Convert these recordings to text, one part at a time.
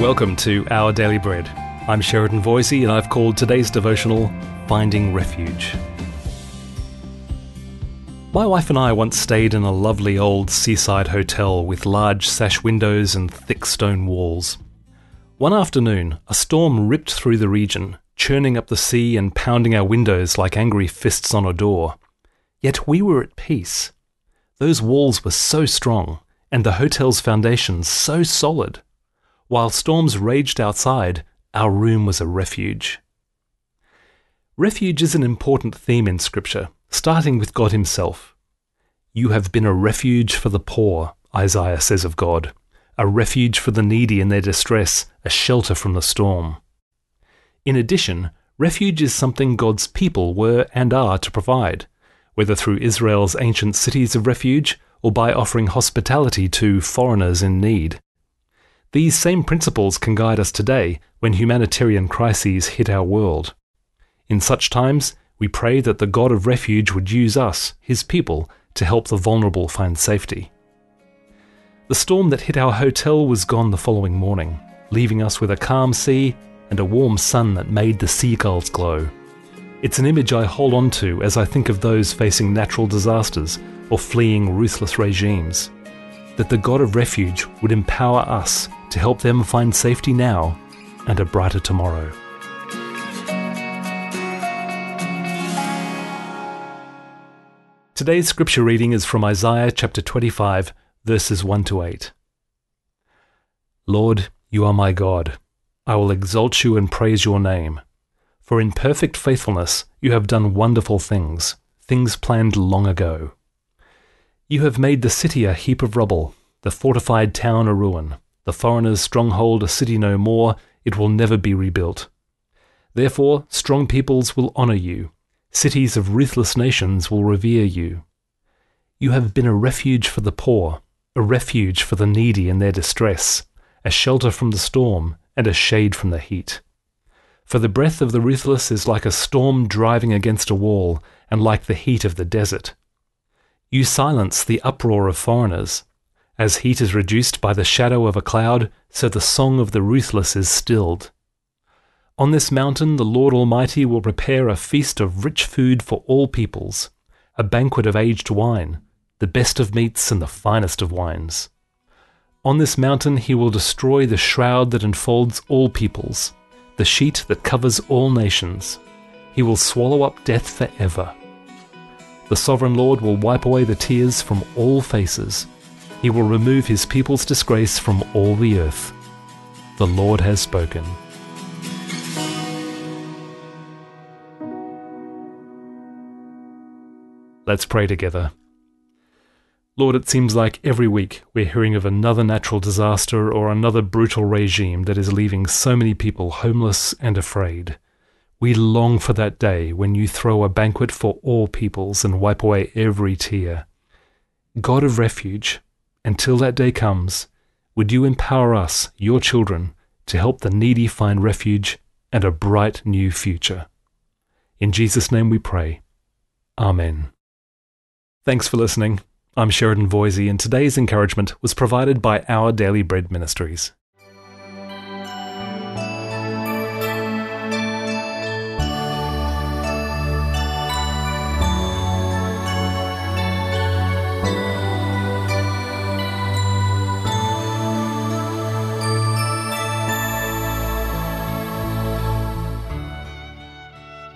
Welcome to Our Daily Bread. I'm Sheridan Voisey, and I've called today's devotional Finding Refuge. My wife and I once stayed in a lovely old seaside hotel with large sash windows and thick stone walls. One afternoon, a storm ripped through the region, churning up the sea and pounding our windows like angry fists on a door. Yet we were at peace. Those walls were so strong, and the hotel's foundations so solid. While storms raged outside, our room was a refuge. Refuge is an important theme in Scripture, starting with God Himself. You have been a refuge for the poor, Isaiah says of God, a refuge for the needy in their distress, a shelter from the storm. In addition, refuge is something God's people were and are to provide, whether through Israel's ancient cities of refuge or by offering hospitality to foreigners in need. These same principles can guide us today when humanitarian crises hit our world. In such times, we pray that the God of refuge would use us, his people, to help the vulnerable find safety. The storm that hit our hotel was gone the following morning, leaving us with a calm sea and a warm sun that made the seagulls glow. It's an image I hold on to as I think of those facing natural disasters or fleeing ruthless regimes. That the God of refuge would empower us to help them find safety now and a brighter tomorrow. Today's scripture reading is from Isaiah chapter 25, verses 1 to 8. Lord, you are my God. I will exalt you and praise your name. For in perfect faithfulness you have done wonderful things, things planned long ago. You have made the city a heap of rubble, the fortified town a ruin the foreigner's stronghold a city no more, it will never be rebuilt. Therefore, strong peoples will honour you, cities of ruthless nations will revere you. You have been a refuge for the poor, a refuge for the needy in their distress, a shelter from the storm, and a shade from the heat. For the breath of the ruthless is like a storm driving against a wall, and like the heat of the desert. You silence the uproar of foreigners, as heat is reduced by the shadow of a cloud, so the song of the ruthless is stilled. On this mountain the Lord Almighty will prepare a feast of rich food for all peoples, a banquet of aged wine, the best of meats and the finest of wines. On this mountain he will destroy the shroud that enfolds all peoples, the sheet that covers all nations. He will swallow up death forever. The sovereign Lord will wipe away the tears from all faces he will remove his people's disgrace from all the earth. The Lord has spoken. Let's pray together. Lord, it seems like every week we're hearing of another natural disaster or another brutal regime that is leaving so many people homeless and afraid. We long for that day when you throw a banquet for all peoples and wipe away every tear. God of refuge, until that day comes, would you empower us, your children, to help the needy find refuge and a bright new future? In Jesus' name we pray. Amen. Thanks for listening. I'm Sheridan Voisey, and today's encouragement was provided by Our Daily Bread Ministries.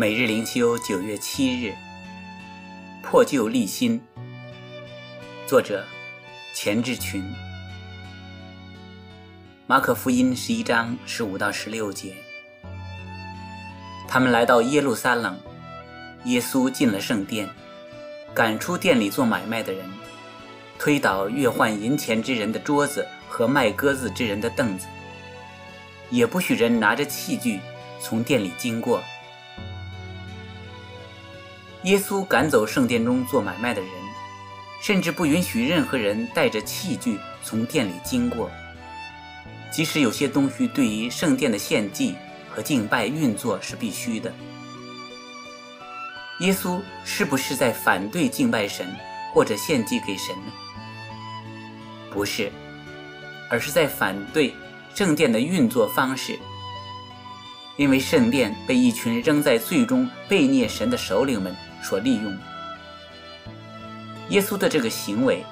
每日灵修九月七日，破旧立新。作者：钱志群。马可福音十一章十五到十六节。他们来到耶路撒冷，耶稣进了圣殿，赶出店里做买卖的人，推倒越换银钱之人的桌子和卖鸽子之人的凳子，也不许人拿着器具从店里经过。耶稣赶走圣殿中做买卖的人，甚至不允许任何人带着器具从店里经过。即使有些东西对于圣殿的献祭和敬拜运作是必须的，耶稣是不是在反对敬拜神或者献祭给神呢？不是，而是在反对圣殿的运作方式。因为圣殿被一群仍在最终被虐神的首领们所利用。耶稣的这个行为，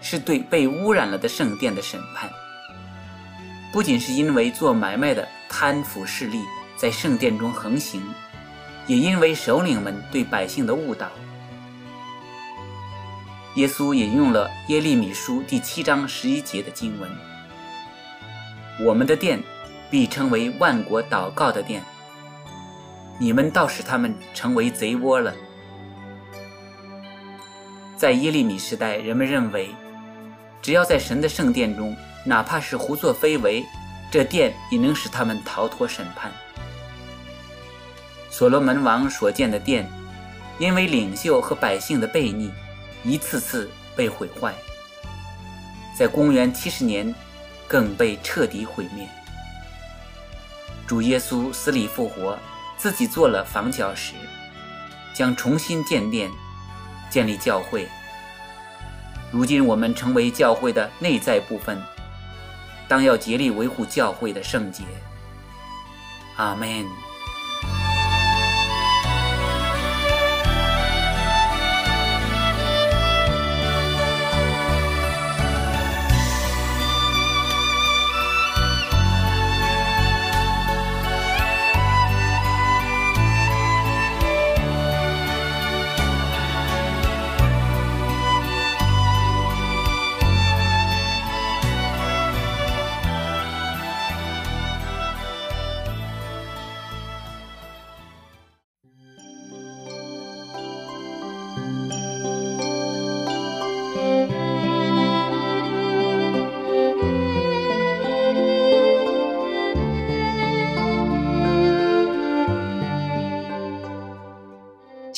是对被污染了的圣殿的审判。不仅是因为做买卖的贪腐势力在圣殿中横行，也因为首领们对百姓的误导。耶稣引用了耶利米书第七章十一节的经文：“我们的殿必称为万国祷告的殿，你们倒使他们成为贼窝了。”在耶利米时代，人们认为，只要在神的圣殿中，哪怕是胡作非为，这殿也能使他们逃脱审判。所罗门王所建的殿，因为领袖和百姓的悖逆，一次次被毁坏。在公元七十年，更被彻底毁灭。主耶稣死里复活，自己做了房角石，将重新建殿。建立教会。如今我们成为教会的内在部分，当要竭力维护教会的圣洁。阿门。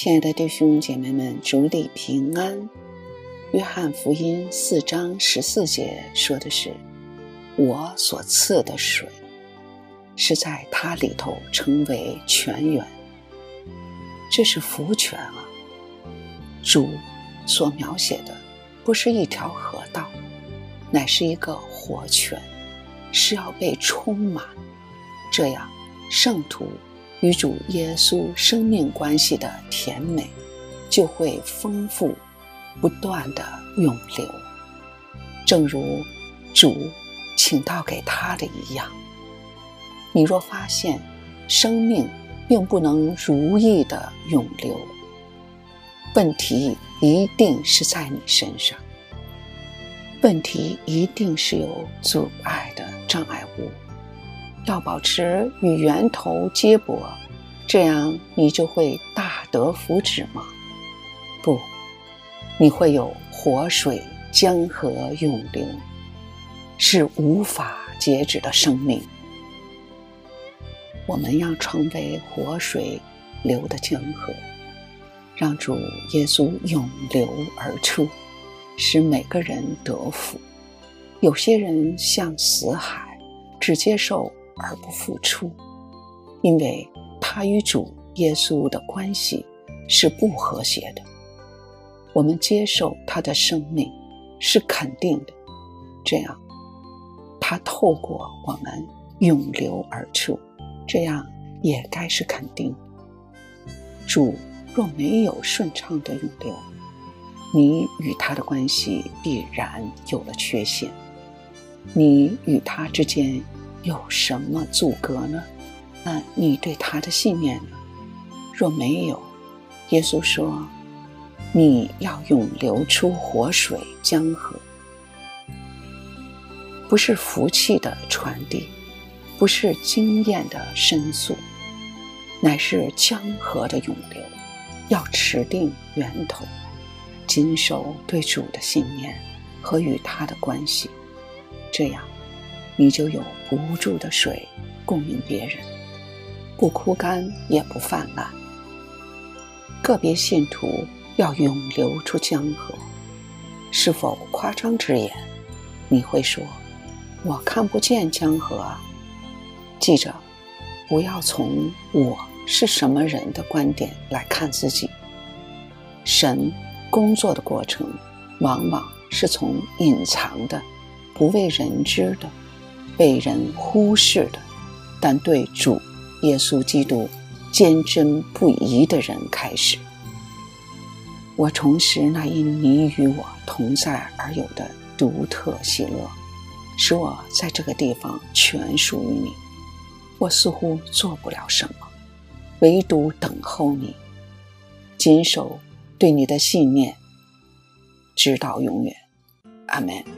亲爱的弟兄姐妹们，主里平安。约翰福音四章十四节说的是：“我所赐的水，是在它里头成为泉源。”这是福泉啊！主所描写的不是一条河道，乃是一个活泉，是要被充满，这样圣徒。与主耶稣生命关系的甜美，就会丰富、不断的涌流，正如主请到给他的一样。你若发现生命并不能如意的涌流，问题一定是在你身上，问题一定是有阻碍的障碍物。要保持与源头接驳，这样你就会大得福祉吗？不，你会有活水江河涌流，是无法截止的生命。我们要成为活水流的江河，让主耶稣涌流而出，使每个人得福。有些人像死海，只接受。而不付出，因为他与主耶稣的关系是不和谐的。我们接受他的生命是肯定的，这样他透过我们涌流而出，这样也该是肯定。主若没有顺畅的涌流，你与他的关系必然有了缺陷，你与他之间。有什么阻隔呢？那你对他的信念呢？若没有，耶稣说：“你要用流出活水江河，不是福气的传递，不是经验的申诉，乃是江河的涌流。要持定源头，谨守对主的信念和与他的关系，这样。”你就有不住的水供应别人，不枯干也不泛滥。个别信徒要涌流出江河，是否夸张之言？你会说：“我看不见江河。”啊。记着，不要从我是什么人的观点来看自己。神工作的过程，往往是从隐藏的、不为人知的。被人忽视的，但对主耶稣基督坚贞不移的人开始。我重拾那因你与我同在而有的独特喜乐，使我在这个地方全属于你。我似乎做不了什么，唯独等候你，谨守对你的信念，直到永远。阿门。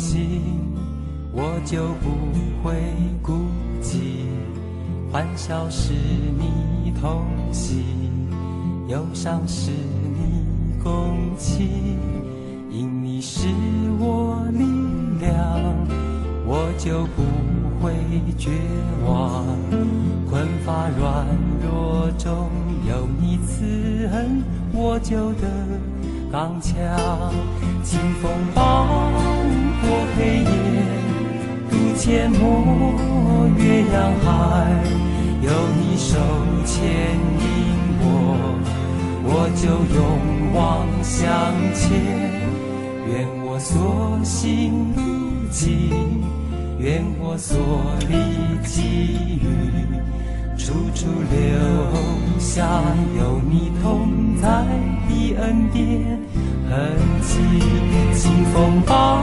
心，我就不会孤寂；欢笑是你同喜，忧伤是你共情，因你是我力量，我就不会绝望。困乏软弱中有你慈恩，我就得刚强。清风暴过黑夜，渡阡陌越洋海。有你手牵引我，我就勇往向前。愿我所行路径，愿我所历际遇，处处留下有你同在的恩典痕迹。清风暴